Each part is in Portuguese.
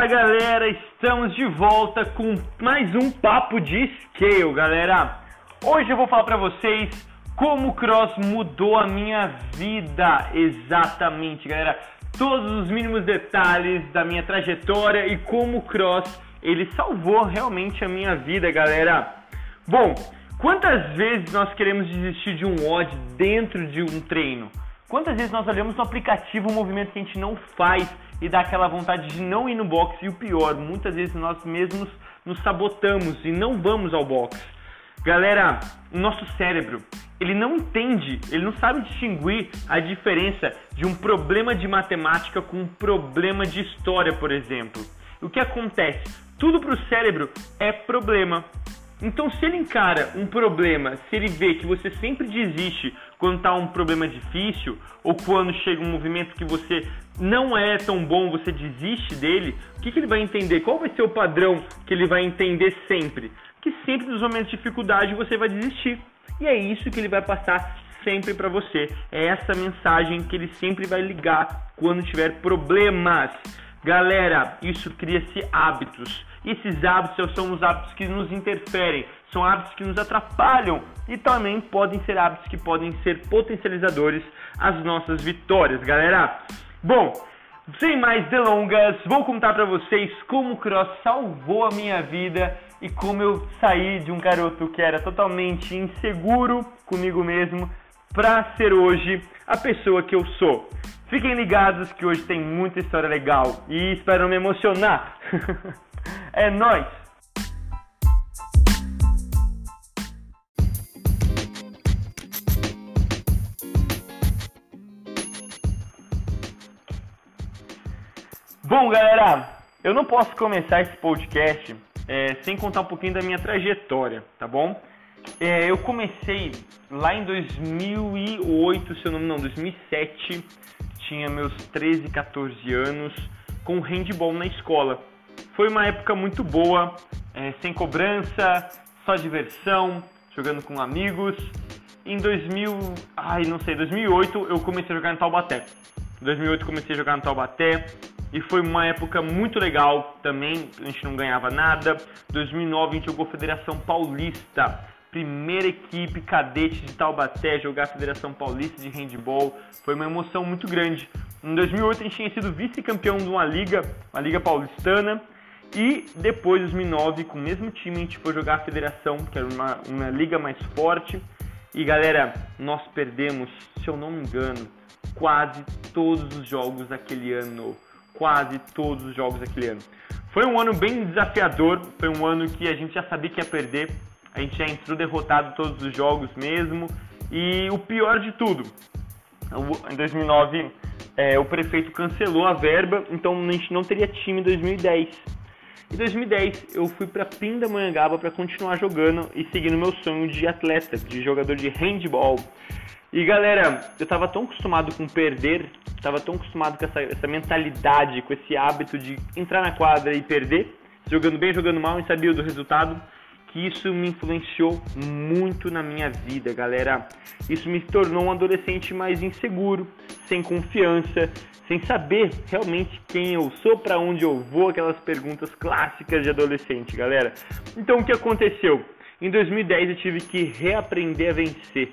Fala galera, estamos de volta com mais um papo de scale, galera. Hoje eu vou falar para vocês como o cross mudou a minha vida, exatamente, galera. Todos os mínimos detalhes da minha trajetória e como o cross ele salvou realmente a minha vida, galera. Bom, quantas vezes nós queremos desistir de um odd dentro de um treino? Quantas vezes nós olhamos no aplicativo um movimento que a gente não faz e dá aquela vontade de não ir no box? E o pior, muitas vezes nós mesmos nos sabotamos e não vamos ao box. Galera, o nosso cérebro, ele não entende, ele não sabe distinguir a diferença de um problema de matemática com um problema de história, por exemplo. O que acontece? Tudo para o cérebro é problema. Então, se ele encara um problema, se ele vê que você sempre desiste quando está um problema difícil, ou quando chega um movimento que você não é tão bom, você desiste dele, o que, que ele vai entender? Qual vai ser o padrão que ele vai entender sempre? Que sempre nos momentos de dificuldade você vai desistir. E é isso que ele vai passar sempre para você. É essa mensagem que ele sempre vai ligar quando tiver problemas. Galera, isso cria-se hábitos. Esses hábitos são os hábitos que nos interferem, são hábitos que nos atrapalham e também podem ser hábitos que podem ser potencializadores às nossas vitórias, galera. Bom, sem mais delongas, vou contar para vocês como o cross salvou a minha vida e como eu saí de um garoto que era totalmente inseguro comigo mesmo para ser hoje a pessoa que eu sou. Fiquem ligados que hoje tem muita história legal e espero me emocionar. é nós. Bom, galera, eu não posso começar esse podcast é, sem contar um pouquinho da minha trajetória, tá bom? É, eu comecei lá em 2008, se eu não me engano, 2007, tinha meus 13, 14 anos, com handball na escola. Foi uma época muito boa, é, sem cobrança, só diversão, jogando com amigos. Em 2000, ai não sei, 2008 eu comecei a jogar no Taubaté. Em 2008 comecei a jogar no Taubaté e foi uma época muito legal também. A gente não ganhava nada. 2009 a gente jogou Federação Paulista primeira equipe cadete de Taubaté jogar a Federação Paulista de Handball. Foi uma emoção muito grande. Em 2008 a gente tinha sido vice-campeão de uma liga, uma liga paulistana. E depois, em 2009, com o mesmo time, a gente foi jogar a Federação, que era uma, uma liga mais forte. E galera, nós perdemos, se eu não me engano, quase todos os jogos daquele ano. Quase todos os jogos daquele ano. Foi um ano bem desafiador, foi um ano que a gente já sabia que ia perder, a gente já entrou derrotado todos os jogos mesmo. E o pior de tudo, em 2009 é, o prefeito cancelou a verba, então a gente não teria time em 2010. Em 2010 eu fui para Pindamonhangaba para continuar jogando e seguindo meu sonho de atleta, de jogador de handball. E galera, eu tava tão acostumado com perder, tava tão acostumado com essa, essa mentalidade, com esse hábito de entrar na quadra e perder, jogando bem, jogando mal e sabia do resultado que isso me influenciou muito na minha vida, galera. Isso me tornou um adolescente mais inseguro, sem confiança, sem saber realmente quem eu sou, para onde eu vou, aquelas perguntas clássicas de adolescente, galera. Então o que aconteceu? Em 2010 eu tive que reaprender a vencer.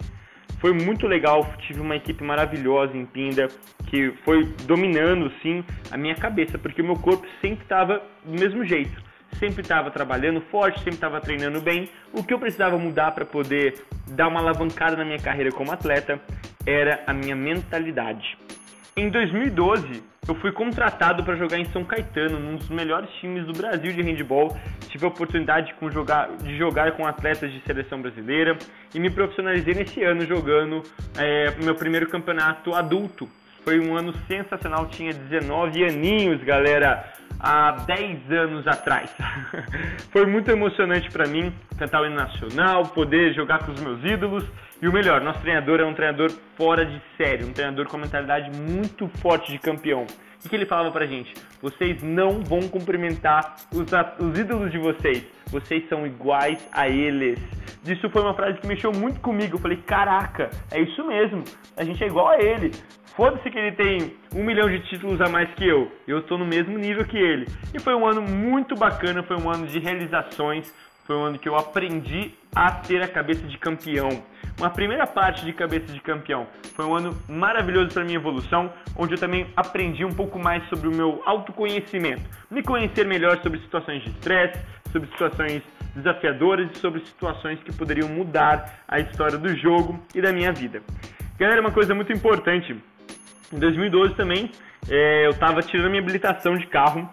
Foi muito legal, tive uma equipe maravilhosa em Pinda que foi dominando sim a minha cabeça, porque o meu corpo sempre estava do mesmo jeito sempre estava trabalhando forte, sempre estava treinando bem. O que eu precisava mudar para poder dar uma alavancada na minha carreira como atleta era a minha mentalidade. Em 2012, eu fui contratado para jogar em São Caetano, num dos melhores times do Brasil de handball. Tive a oportunidade de jogar, de jogar com atletas de seleção brasileira e me profissionalizei nesse ano jogando é, meu primeiro campeonato adulto. Foi um ano sensacional, tinha 19 aninhos, galera há 10 anos atrás. Foi muito emocionante para mim cantar o hino nacional, poder jogar com os meus ídolos. E o melhor, nosso treinador é um treinador fora de série, um treinador com uma mentalidade muito forte de campeão. O que ele falava pra gente? Vocês não vão cumprimentar os, os ídolos de vocês. Vocês são iguais a eles. Isso foi uma frase que mexeu muito comigo. Eu falei, caraca, é isso mesmo. A gente é igual a ele. Foda-se que ele tem um milhão de títulos a mais que eu. Eu estou no mesmo nível que ele. E foi um ano muito bacana, foi um ano de realizações, foi um ano que eu aprendi a ter a cabeça de campeão. Uma primeira parte de cabeça de campeão. Foi um ano maravilhoso para minha evolução, onde eu também aprendi um pouco mais sobre o meu autoconhecimento, me conhecer melhor sobre situações de estresse, sobre situações desafiadoras e sobre situações que poderiam mudar a história do jogo e da minha vida. Galera, uma coisa muito importante. Em 2012 também, é, eu estava tirando minha habilitação de carro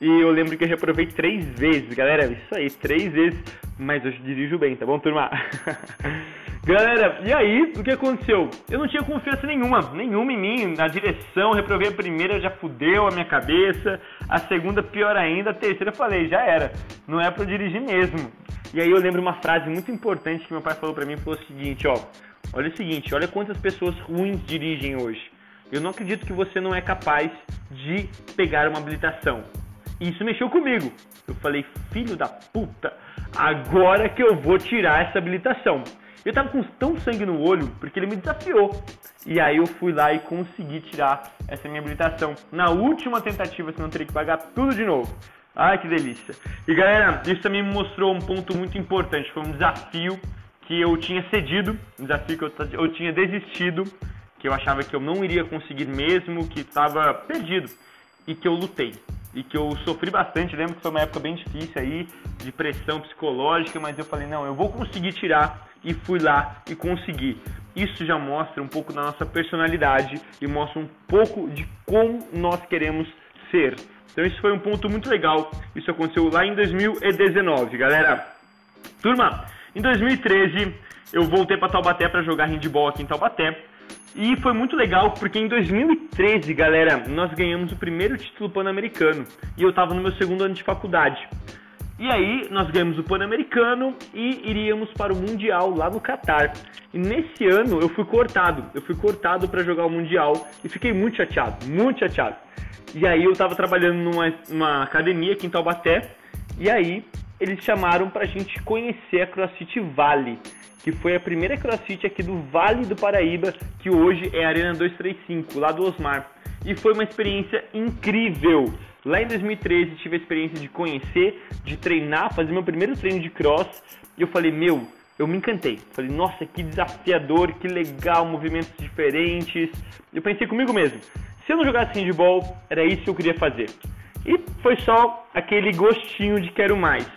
e eu lembro que eu reprovei três vezes, galera. Isso aí, três vezes. Mas eu dirijo bem, tá bom, turma? galera, e aí, o que aconteceu? Eu não tinha confiança nenhuma, nenhuma em mim. Na direção, reprovei a primeira, já fudeu a minha cabeça. A segunda, pior ainda. A terceira, eu falei, já era. Não é eu dirigir mesmo. E aí eu lembro uma frase muito importante que meu pai falou pra mim, falou o seguinte, ó. Olha o seguinte, olha quantas pessoas ruins dirigem hoje. Eu não acredito que você não é capaz de pegar uma habilitação. Isso mexeu comigo. Eu falei, filho da puta, agora que eu vou tirar essa habilitação. Eu tava com tão sangue no olho porque ele me desafiou. E aí eu fui lá e consegui tirar essa minha habilitação. Na última tentativa, senão eu teria que pagar tudo de novo. Ai, que delícia. E galera, isso também me mostrou um ponto muito importante. Foi um desafio que eu tinha cedido, um desafio que eu, eu tinha desistido, que eu achava que eu não iria conseguir mesmo, que estava perdido. E que eu lutei e que eu sofri bastante. Lembro que foi uma época bem difícil aí, de pressão psicológica, mas eu falei: não, eu vou conseguir tirar e fui lá e consegui. Isso já mostra um pouco da nossa personalidade e mostra um pouco de como nós queremos ser. Então, isso foi um ponto muito legal. Isso aconteceu lá em 2019, galera. Turma, em 2013 eu voltei para Taubaté para jogar handball aqui em Taubaté. E foi muito legal porque em 2013, galera, nós ganhamos o primeiro título pan-americano e eu estava no meu segundo ano de faculdade. E aí nós ganhamos o Pan-Americano e iríamos para o Mundial lá no Catar. E nesse ano eu fui cortado, eu fui cortado para jogar o Mundial e fiquei muito chateado, muito chateado. E aí eu estava trabalhando numa, numa academia aqui em Taubaté e aí eles chamaram para a gente conhecer a CrossFit Valley que foi a primeira CrossFit aqui do Vale do Paraíba, que hoje é a Arena 235, lá do Osmar. E foi uma experiência incrível. Lá em 2013 tive a experiência de conhecer, de treinar, fazer meu primeiro treino de cross. E eu falei, meu, eu me encantei. Falei, nossa, que desafiador, que legal, movimentos diferentes. Eu pensei comigo mesmo, se eu não jogasse handball, era isso que eu queria fazer. E foi só aquele gostinho de quero mais.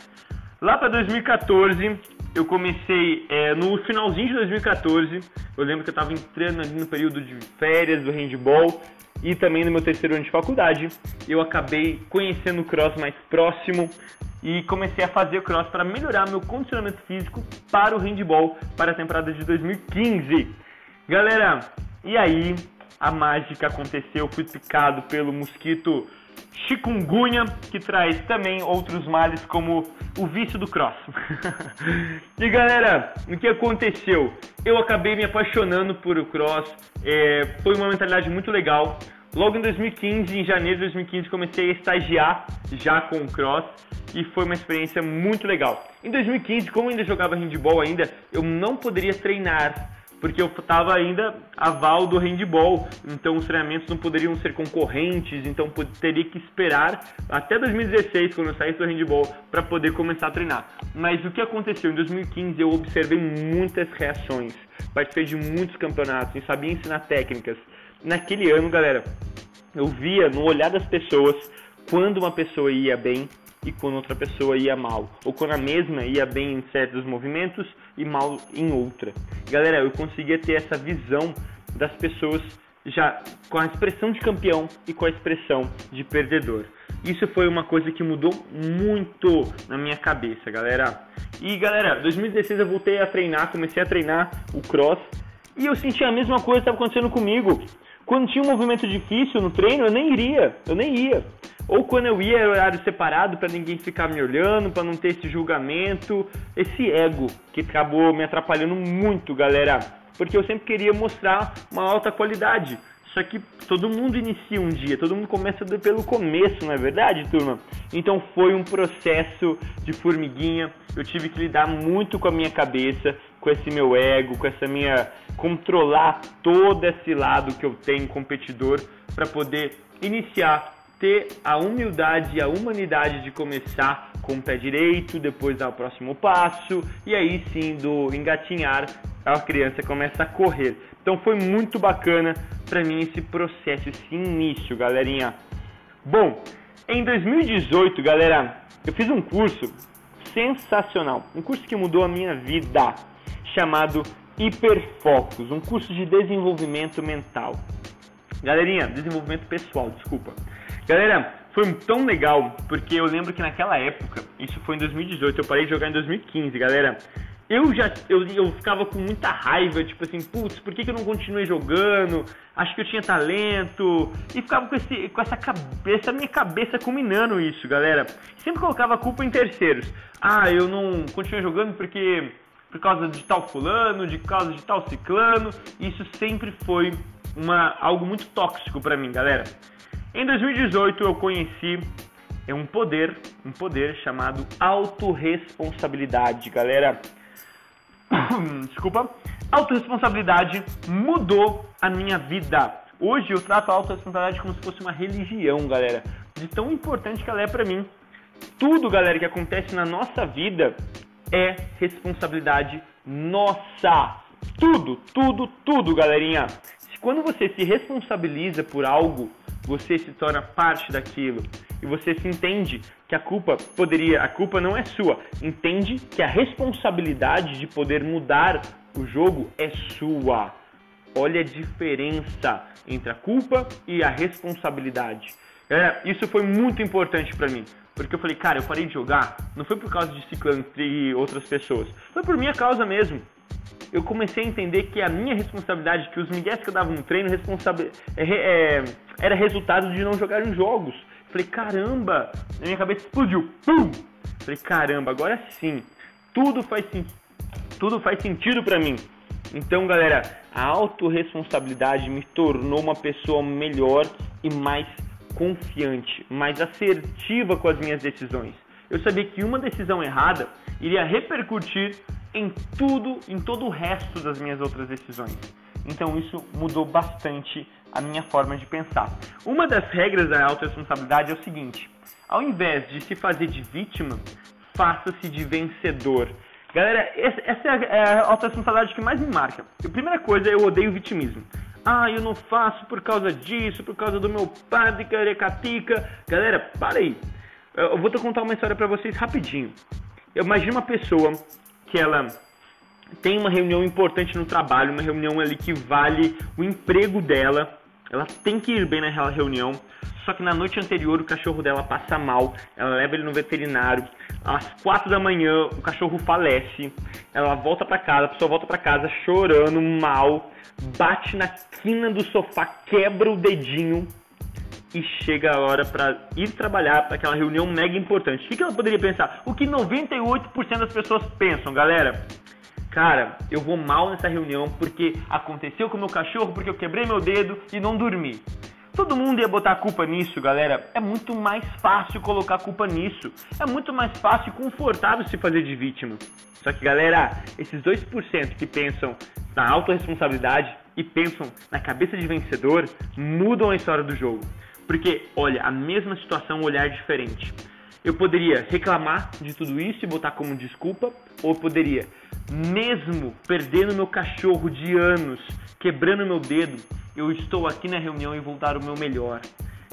Lá para 2014, eu comecei é, no finalzinho de 2014. Eu lembro que eu estava entrando ali no período de férias do handball e também no meu terceiro ano de faculdade. Eu acabei conhecendo o cross mais próximo e comecei a fazer o cross para melhorar meu condicionamento físico para o handball para a temporada de 2015. Galera, e aí a mágica aconteceu. Eu fui picado pelo mosquito chikungunya, que traz também outros males como o vício do cross. e galera, o que aconteceu? Eu acabei me apaixonando por o cross, é, foi uma mentalidade muito legal. Logo em 2015, em janeiro de 2015, comecei a estagiar já com o cross e foi uma experiência muito legal. Em 2015, como eu ainda jogava handball ainda, eu não poderia treinar porque eu estava ainda aval do handball, então os treinamentos não poderiam ser concorrentes, então teria que esperar até 2016, quando eu saísse do handball, para poder começar a treinar. Mas o que aconteceu? Em 2015 eu observei muitas reações, participei de muitos campeonatos e sabia ensinar técnicas. Naquele ano, galera, eu via no olhar das pessoas quando uma pessoa ia bem e quando outra pessoa ia mal, ou quando a mesma ia bem em certos movimentos e mal em outra. Galera, eu conseguia ter essa visão das pessoas já com a expressão de campeão e com a expressão de perdedor. Isso foi uma coisa que mudou muito na minha cabeça, galera. E galera, 2016 eu voltei a treinar, comecei a treinar o cross e eu senti a mesma coisa que estava acontecendo comigo. Quando tinha um movimento difícil no treino, eu nem iria, eu nem ia. Ou quando eu ia era horário separado para ninguém ficar me olhando, para não ter esse julgamento, esse ego que acabou me atrapalhando muito, galera. Porque eu sempre queria mostrar uma alta qualidade. Só que todo mundo inicia um dia, todo mundo começa pelo começo, não é verdade, turma? Então foi um processo de formiguinha. Eu tive que lidar muito com a minha cabeça, com esse meu ego, com essa minha controlar todo esse lado que eu tenho competidor para poder iniciar ter a humildade e a humanidade de começar com o pé direito, depois dar o próximo passo e aí sim do engatinhar a criança começa a correr. Então foi muito bacana para mim esse processo, esse início, galerinha. Bom, em 2018, galera, eu fiz um curso sensacional, um curso que mudou a minha vida, chamado Hiperfocus, um curso de desenvolvimento mental. Galerinha, desenvolvimento pessoal, desculpa. Galera, foi tão legal, porque eu lembro que naquela época, isso foi em 2018, eu parei de jogar em 2015, galera eu já eu, eu ficava com muita raiva, tipo assim, putz, por que, que eu não continuei jogando? Acho que eu tinha talento. E ficava com, esse, com essa cabeça, minha cabeça combinando isso, galera. Sempre colocava a culpa em terceiros. Ah, eu não continuei jogando porque por causa de tal fulano, de causa de tal ciclano. Isso sempre foi uma, algo muito tóxico para mim, galera. Em 2018 eu conheci é um poder, um poder chamado autorresponsabilidade, galera. desculpa, autorresponsabilidade mudou a minha vida. Hoje eu trato a autorresponsabilidade como se fosse uma religião, galera. De tão importante que ela é para mim. Tudo, galera, que acontece na nossa vida é responsabilidade nossa. Tudo, tudo, tudo, galerinha. Quando você se responsabiliza por algo, você se torna parte daquilo e você se entende que a culpa poderia, a culpa não é sua. Entende que a responsabilidade de poder mudar o jogo é sua. Olha a diferença entre a culpa e a responsabilidade. É, isso foi muito importante para mim, porque eu falei, cara, eu parei de jogar, não foi por causa de ciclano e outras pessoas, foi por minha causa mesmo eu comecei a entender que a minha responsabilidade, que os migués que eu dava no treino, é, é, era resultado de não jogar em jogos. Falei, caramba, na minha cabeça explodiu. Pum! Falei, caramba, agora sim, tudo faz, tudo faz sentido para mim. Então, galera, a autorresponsabilidade me tornou uma pessoa melhor e mais confiante, mais assertiva com as minhas decisões. Eu sabia que uma decisão errada iria repercutir em tudo, em todo o resto das minhas outras decisões. Então isso mudou bastante a minha forma de pensar. Uma das regras da autorresponsabilidade é o seguinte: ao invés de se fazer de vítima, faça-se de vencedor. Galera, essa é a autorresponsabilidade que mais me marca. A primeira coisa, eu odeio vitimismo. Ah, eu não faço por causa disso, por causa do meu padre carecatica. Galera, para aí. Eu vou contar uma história para vocês rapidinho. Imagina uma pessoa que ela tem uma reunião importante no trabalho, uma reunião ali que vale o emprego dela. Ela tem que ir bem naquela reunião. Só que na noite anterior o cachorro dela passa mal. Ela leva ele no veterinário. Às quatro da manhã o cachorro falece. Ela volta para casa, a pessoa volta para casa chorando mal, bate na quina do sofá, quebra o dedinho e chega a hora para ir trabalhar para aquela reunião mega importante. O que, que ela poderia pensar? O que 98% das pessoas pensam, galera? Cara, eu vou mal nessa reunião porque aconteceu com o meu cachorro, porque eu quebrei meu dedo e não dormi. Todo mundo ia botar culpa nisso, galera. É muito mais fácil colocar culpa nisso. É muito mais fácil e confortável se fazer de vítima. Só que, galera, esses 2% que pensam na autorresponsabilidade e pensam na cabeça de vencedor mudam a história do jogo. Porque, olha, a mesma situação, um olhar diferente. Eu poderia reclamar de tudo isso e botar como desculpa, ou eu poderia, mesmo perdendo meu cachorro de anos, quebrando meu dedo, eu estou aqui na reunião e vou dar o meu melhor.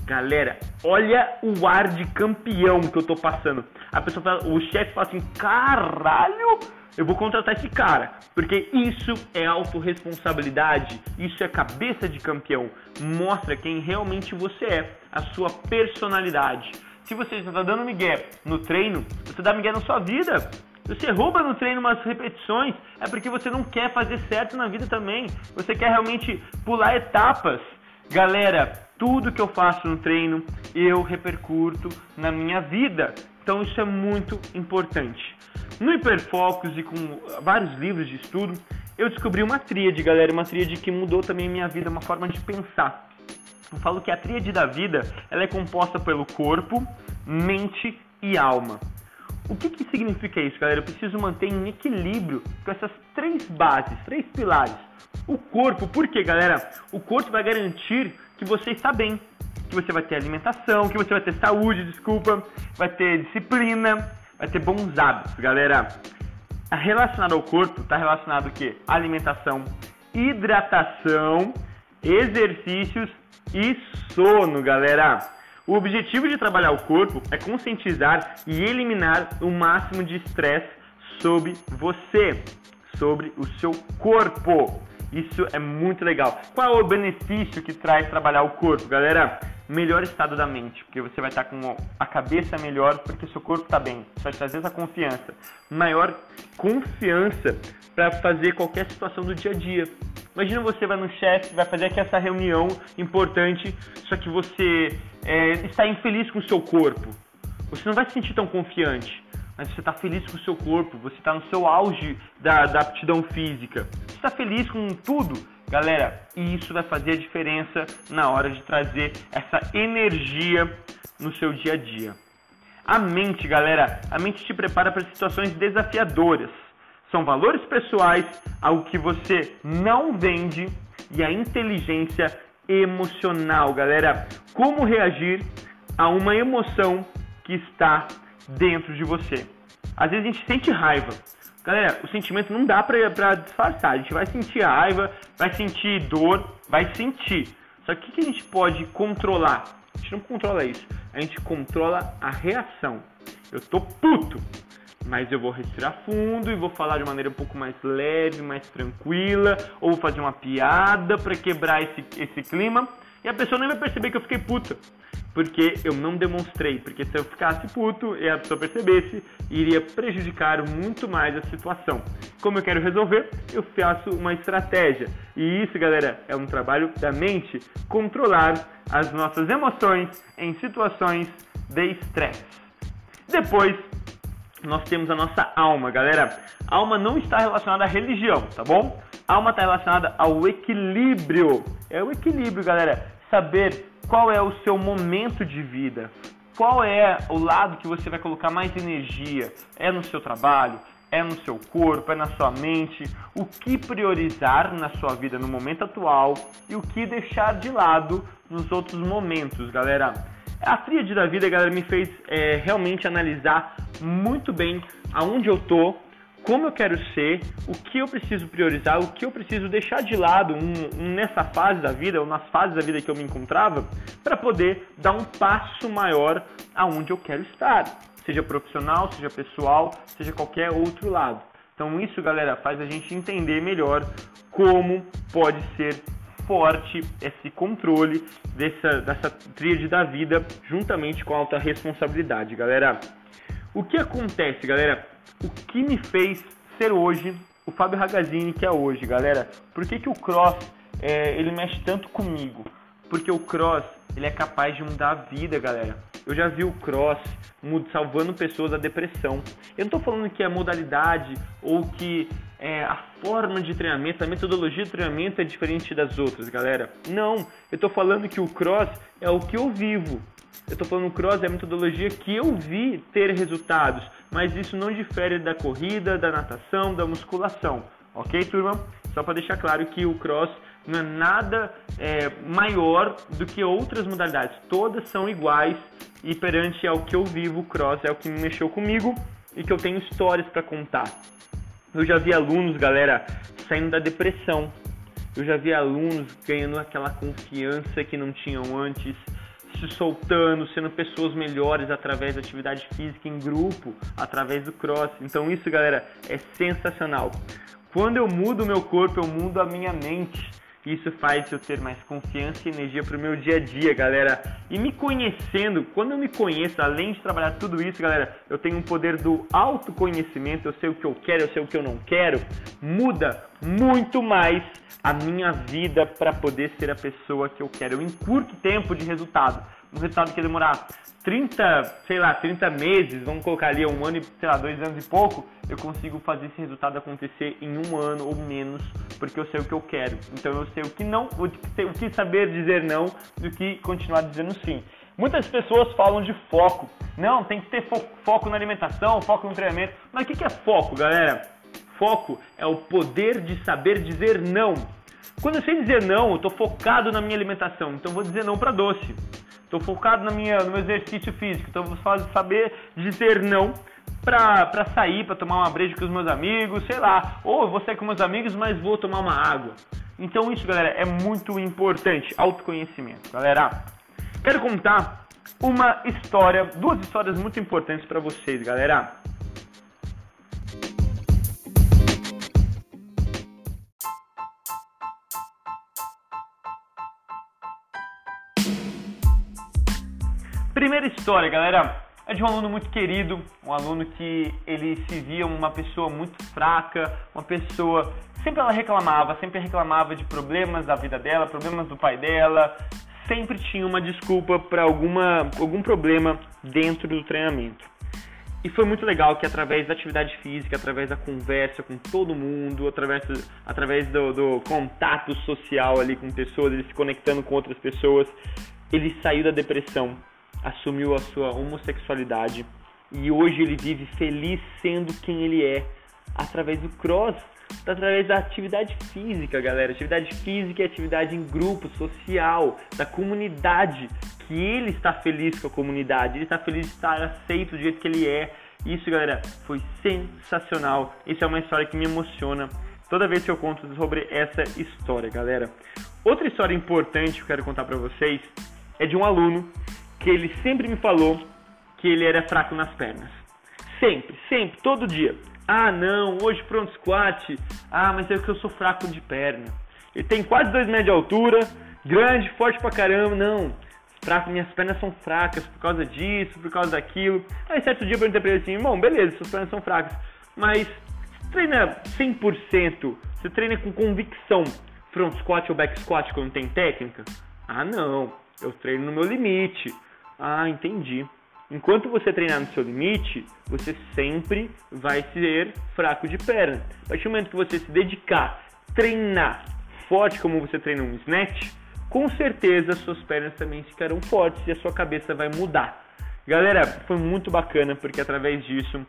Galera, olha o ar de campeão que eu tô passando. A pessoa fala, o chefe fala assim: caralho, eu vou contratar esse cara, porque isso é autorresponsabilidade, isso é cabeça de campeão, mostra quem realmente você é, a sua personalidade. Se você está dando migué no treino, você dá migué na sua vida. Você rouba no treino umas repetições, é porque você não quer fazer certo na vida também. Você quer realmente pular etapas. Galera, tudo que eu faço no treino eu repercuto na minha vida. Então isso é muito importante. No Hiperfocus e com vários livros de estudo, eu descobri uma tríade, galera, uma tríade que mudou também minha vida, uma forma de pensar. Eu falo que a tríade da vida ela é composta pelo corpo, mente e alma. O que, que significa isso, galera? Eu preciso manter em equilíbrio com essas três bases, três pilares. O corpo, por quê, galera? O corpo vai garantir que você está bem, que você vai ter alimentação, que você vai ter saúde, desculpa, vai ter disciplina, vai ter bons hábitos, galera relacionado ao corpo está relacionado o quê? Alimentação, hidratação, exercícios e sono, galera. O objetivo de trabalhar o corpo é conscientizar e eliminar o máximo de estresse sobre você, sobre o seu corpo. Isso é muito legal. Qual é o benefício que traz trabalhar o corpo, galera? Melhor estado da mente, porque você vai estar com a cabeça melhor, porque seu corpo está bem. Isso vai trazer essa confiança. Maior confiança para fazer qualquer situação do dia a dia. Imagina você vai no chefe, vai fazer aqui essa reunião importante, só que você é, está infeliz com o seu corpo. Você não vai se sentir tão confiante mas você está feliz com o seu corpo, você está no seu auge da, da aptidão física, você está feliz com tudo, galera, e isso vai fazer a diferença na hora de trazer essa energia no seu dia a dia. A mente, galera, a mente te prepara para situações desafiadoras. São valores pessoais, algo que você não vende e a inteligência emocional, galera. Como reagir a uma emoção que está dentro de você. Às vezes a gente sente raiva. Galera, o sentimento não dá pra, pra disfarçar. A gente vai sentir raiva, vai sentir dor, vai sentir. Só que o que a gente pode controlar? A gente não controla isso. A gente controla a reação. Eu tô puto, mas eu vou respirar fundo e vou falar de maneira um pouco mais leve, mais tranquila, ou vou fazer uma piada para quebrar esse, esse clima e a pessoa nem vai perceber que eu fiquei puta porque eu não demonstrei, porque se eu ficasse puto e a pessoa percebesse, iria prejudicar muito mais a situação. Como eu quero resolver, eu faço uma estratégia. E isso, galera, é um trabalho da mente, controlar as nossas emoções em situações de estresse. Depois, nós temos a nossa alma, galera. A alma não está relacionada à religião, tá bom? A alma está relacionada ao equilíbrio. É o equilíbrio, galera. Saber qual é o seu momento de vida, qual é o lado que você vai colocar mais energia, é no seu trabalho, é no seu corpo, é na sua mente, o que priorizar na sua vida no momento atual e o que deixar de lado nos outros momentos, galera. A tríade da vida, galera, me fez é, realmente analisar muito bem aonde eu tô, como eu quero ser, o que eu preciso priorizar, o que eu preciso deixar de lado um, um, nessa fase da vida, ou nas fases da vida que eu me encontrava, para poder dar um passo maior aonde eu quero estar, seja profissional, seja pessoal, seja qualquer outro lado. Então isso, galera, faz a gente entender melhor como pode ser forte esse controle dessa, dessa tríade da vida juntamente com a alta responsabilidade, galera. O que acontece, galera? O que me fez ser hoje o Fábio Ragazzini que é hoje, galera. Por que, que o cross é, ele mexe tanto comigo? Porque o cross ele é capaz de mudar a vida, galera. Eu já vi o cross salvando pessoas da depressão. Eu não estou falando que a modalidade ou que é, a forma de treinamento, a metodologia de treinamento é diferente das outras, galera. Não, eu estou falando que o cross é o que eu vivo. Eu estou falando cross é a metodologia que eu vi ter resultados, mas isso não difere da corrida, da natação, da musculação, ok, turma? Só para deixar claro que o cross não é nada é, maior do que outras modalidades, todas são iguais e perante ao que eu vivo, o cross é o que me mexeu comigo e que eu tenho histórias para contar. Eu já vi alunos, galera, saindo da depressão. Eu já vi alunos ganhando aquela confiança que não tinham antes se soltando, sendo pessoas melhores através da atividade física em grupo, através do cross. Então isso, galera, é sensacional. Quando eu mudo o meu corpo, eu mudo a minha mente. Isso faz eu ter mais confiança e energia para o meu dia a dia, galera. E me conhecendo, quando eu me conheço, além de trabalhar tudo isso, galera, eu tenho um poder do autoconhecimento, eu sei o que eu quero, eu sei o que eu não quero, muda muito mais a minha vida para poder ser a pessoa que eu quero. Eu encurto tempo de resultado. Um resultado que demorar 30, sei lá, 30 meses, vamos colocar ali um ano e, sei lá, dois anos e pouco, eu consigo fazer esse resultado acontecer em um ano ou menos, porque eu sei o que eu quero. Então eu sei o que não, o que saber dizer não do que continuar dizendo sim. Muitas pessoas falam de foco. Não, tem que ter foco na alimentação, foco no treinamento. Mas o que é foco, galera? Foco é o poder de saber dizer não. Quando eu sei dizer não, eu estou focado na minha alimentação, então vou dizer não para doce. Estou focado na minha, no meu exercício físico, então vou saber dizer não para sair, para tomar uma breja com os meus amigos, sei lá. Ou eu vou sair com meus amigos, mas vou tomar uma água. Então isso, galera, é muito importante, autoconhecimento. Galera, quero contar uma história, duas histórias muito importantes para vocês, galera. Primeira história, galera, é de um aluno muito querido, um aluno que ele se via uma pessoa muito fraca, uma pessoa sempre ela reclamava, sempre reclamava de problemas da vida dela, problemas do pai dela, sempre tinha uma desculpa para alguma algum problema dentro do treinamento. E foi muito legal que através da atividade física, através da conversa com todo mundo, através, através do, do contato social ali com pessoas, ele se conectando com outras pessoas, ele saiu da depressão, assumiu a sua homossexualidade e hoje ele vive feliz sendo quem ele é através do cross, através da atividade física, galera. Atividade física é atividade em grupo, social, da comunidade, que ele está feliz com a comunidade, ele está feliz de estar aceito do jeito que ele é. Isso, galera, foi sensacional. Isso é uma história que me emociona toda vez que eu conto sobre essa história, galera. Outra história importante que eu quero contar para vocês é de um aluno que ele sempre me falou que ele era fraco nas pernas. Sempre, sempre, todo dia. Ah, não, hoje pronto squat. Ah, mas é que eu sou fraco de perna. Ele tem quase 2 metros de altura, grande, forte pra caramba. Não, fraco, minhas pernas são fracas por causa disso, por causa daquilo. Aí certo dia eu perguntei pra ele assim, irmão, beleza, suas pernas são fracas, mas você treina 100%, você treina com convicção front squat ou back squat quando tem técnica? Ah, não, eu treino no meu limite. Ah, entendi. Enquanto você treinar no seu limite, você sempre vai ser fraco de perna. A partir do momento que você se dedicar, treinar forte como você treina um snatch, com certeza suas pernas também ficarão fortes e a sua cabeça vai mudar. Galera, foi muito bacana porque através disso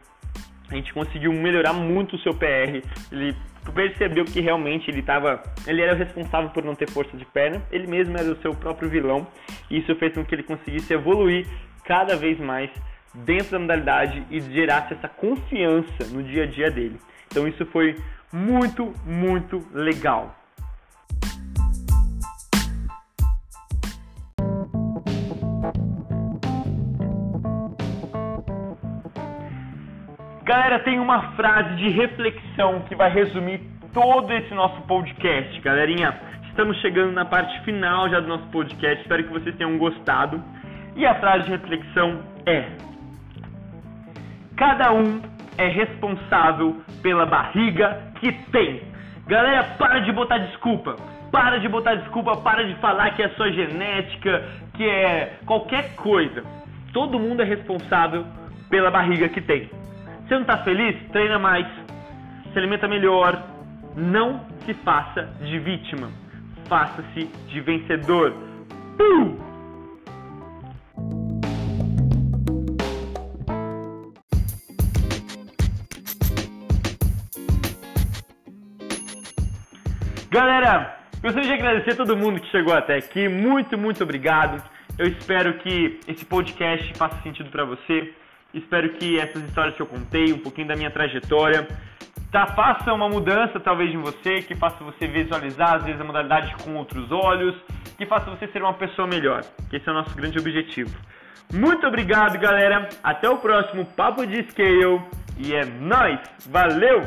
a gente conseguiu melhorar muito o seu PR. Ele percebeu que realmente ele estava, ele era responsável por não ter força de perna. Ele mesmo era o seu próprio vilão. E isso fez com que ele conseguisse evoluir cada vez mais dentro da modalidade e gerasse essa confiança no dia a dia dele. Então isso foi muito, muito legal. Galera, tem uma frase de reflexão que vai resumir todo esse nosso podcast, galerinha. Estamos chegando na parte final já do nosso podcast. Espero que vocês tenham gostado. E a frase de reflexão é: Cada um é responsável pela barriga que tem. Galera, para de botar desculpa. Para de botar desculpa, para de falar que é sua genética, que é qualquer coisa. Todo mundo é responsável pela barriga que tem. Você não está feliz? Treina mais, se alimenta melhor. Não se faça de vítima, faça-se de vencedor. Uh! Galera, gostaria de agradecer a todo mundo que chegou até aqui. Muito, muito obrigado. Eu espero que esse podcast faça sentido para você. Espero que essas histórias que eu contei, um pouquinho da minha trajetória, tá, faça uma mudança talvez em você, que faça você visualizar às vezes a modalidade com outros olhos, que faça você ser uma pessoa melhor. Esse é o nosso grande objetivo. Muito obrigado, galera. Até o próximo Papo de Scale. E é nóis. Valeu!